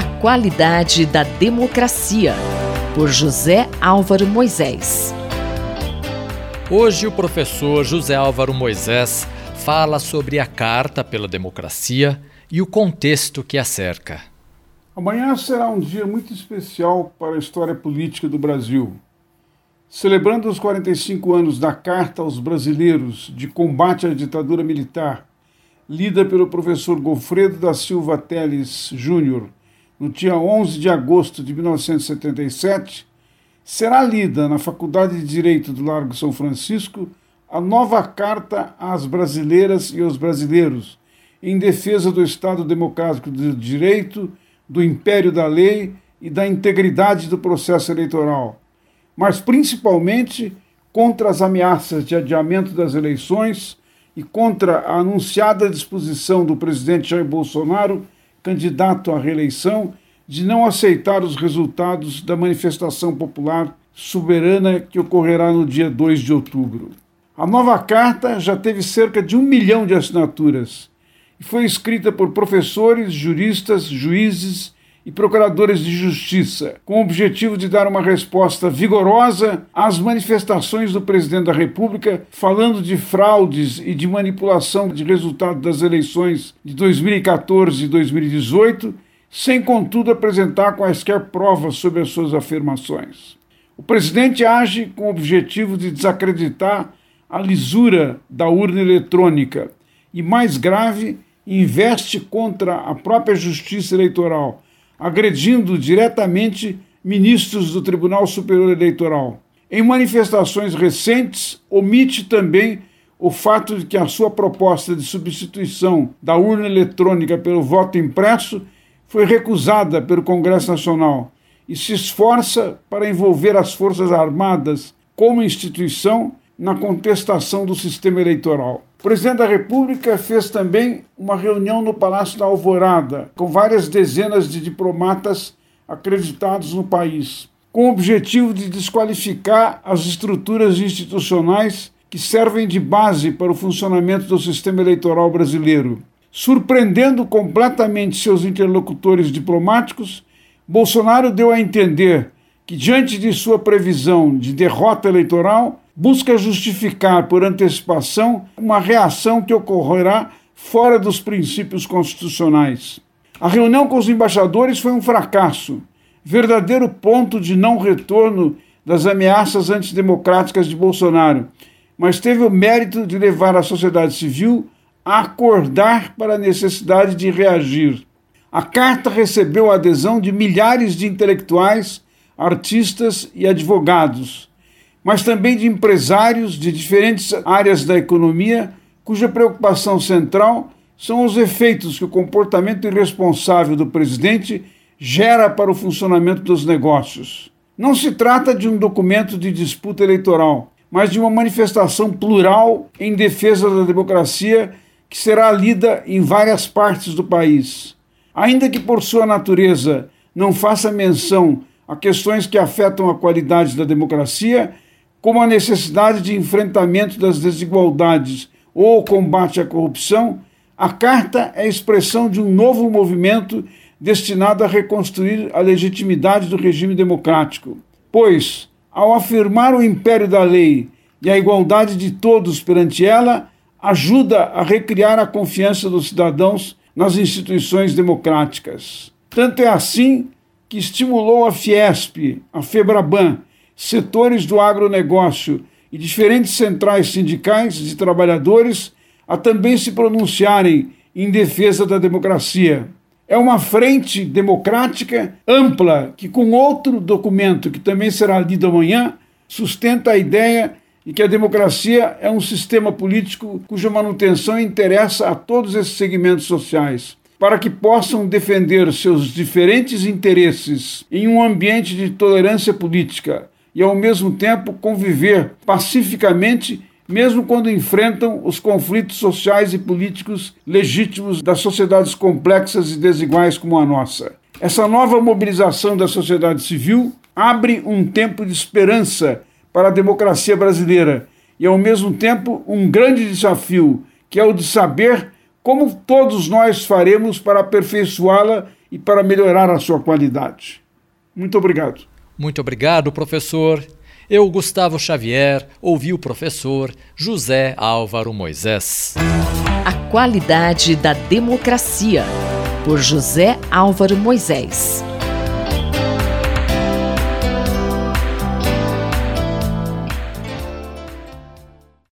A qualidade da democracia, por José Álvaro Moisés. Hoje, o professor José Álvaro Moisés fala sobre a Carta pela Democracia e o contexto que a cerca. Amanhã será um dia muito especial para a história política do Brasil. Celebrando os 45 anos da Carta aos Brasileiros de combate à ditadura militar, lida pelo professor Gofredo da Silva Teles Júnior no dia 11 de agosto de 1977, será lida na Faculdade de Direito do Largo São Francisco a nova Carta às Brasileiras e aos Brasileiros, em defesa do Estado Democrático de Direito, do império da lei e da integridade do processo eleitoral, mas principalmente contra as ameaças de adiamento das eleições e contra a anunciada disposição do presidente Jair Bolsonaro, candidato à reeleição, de não aceitar os resultados da manifestação popular soberana que ocorrerá no dia 2 de outubro. A nova carta já teve cerca de um milhão de assinaturas e foi escrita por professores, juristas, juízes e procuradores de justiça, com o objetivo de dar uma resposta vigorosa às manifestações do presidente da República, falando de fraudes e de manipulação de resultado das eleições de 2014 e 2018, sem contudo apresentar quaisquer provas sobre as suas afirmações. O presidente age com o objetivo de desacreditar a lisura da urna eletrônica e, mais grave, investe contra a própria justiça eleitoral, agredindo diretamente ministros do Tribunal Superior Eleitoral. Em manifestações recentes, omite também o fato de que a sua proposta de substituição da urna eletrônica pelo voto impresso foi recusada pelo Congresso Nacional e se esforça para envolver as Forças Armadas como instituição na contestação do sistema eleitoral. O presidente da República fez também uma reunião no Palácio da Alvorada, com várias dezenas de diplomatas acreditados no país, com o objetivo de desqualificar as estruturas institucionais que servem de base para o funcionamento do sistema eleitoral brasileiro. Surpreendendo completamente seus interlocutores diplomáticos, Bolsonaro deu a entender que, diante de sua previsão de derrota eleitoral, busca justificar por antecipação uma reação que ocorrerá fora dos princípios constitucionais. A reunião com os embaixadores foi um fracasso, verdadeiro ponto de não retorno das ameaças antidemocráticas de Bolsonaro, mas teve o mérito de levar a sociedade civil a acordar para a necessidade de reagir. A carta recebeu a adesão de milhares de intelectuais, artistas e advogados mas também de empresários de diferentes áreas da economia, cuja preocupação central são os efeitos que o comportamento irresponsável do presidente gera para o funcionamento dos negócios. Não se trata de um documento de disputa eleitoral, mas de uma manifestação plural em defesa da democracia que será lida em várias partes do país. Ainda que por sua natureza não faça menção a questões que afetam a qualidade da democracia, como a necessidade de enfrentamento das desigualdades ou combate à corrupção, a Carta é a expressão de um novo movimento destinado a reconstruir a legitimidade do regime democrático. Pois, ao afirmar o império da lei e a igualdade de todos perante ela, ajuda a recriar a confiança dos cidadãos nas instituições democráticas. Tanto é assim que estimulou a Fiesp, a Febraban setores do agronegócio e diferentes centrais sindicais de trabalhadores a também se pronunciarem em defesa da democracia. É uma frente democrática ampla que, com outro documento que também será lido amanhã, sustenta a ideia de que a democracia é um sistema político cuja manutenção interessa a todos esses segmentos sociais, para que possam defender seus diferentes interesses em um ambiente de tolerância política e, ao mesmo tempo, conviver pacificamente, mesmo quando enfrentam os conflitos sociais e políticos legítimos das sociedades complexas e desiguais como a nossa. Essa nova mobilização da sociedade civil abre um tempo de esperança para a democracia brasileira e, ao mesmo tempo, um grande desafio, que é o de saber como todos nós faremos para aperfeiçoá-la e para melhorar a sua qualidade. Muito obrigado. Muito obrigado, professor. Eu, Gustavo Xavier, ouvi o professor José Álvaro Moisés. A qualidade da democracia, por José Álvaro Moisés.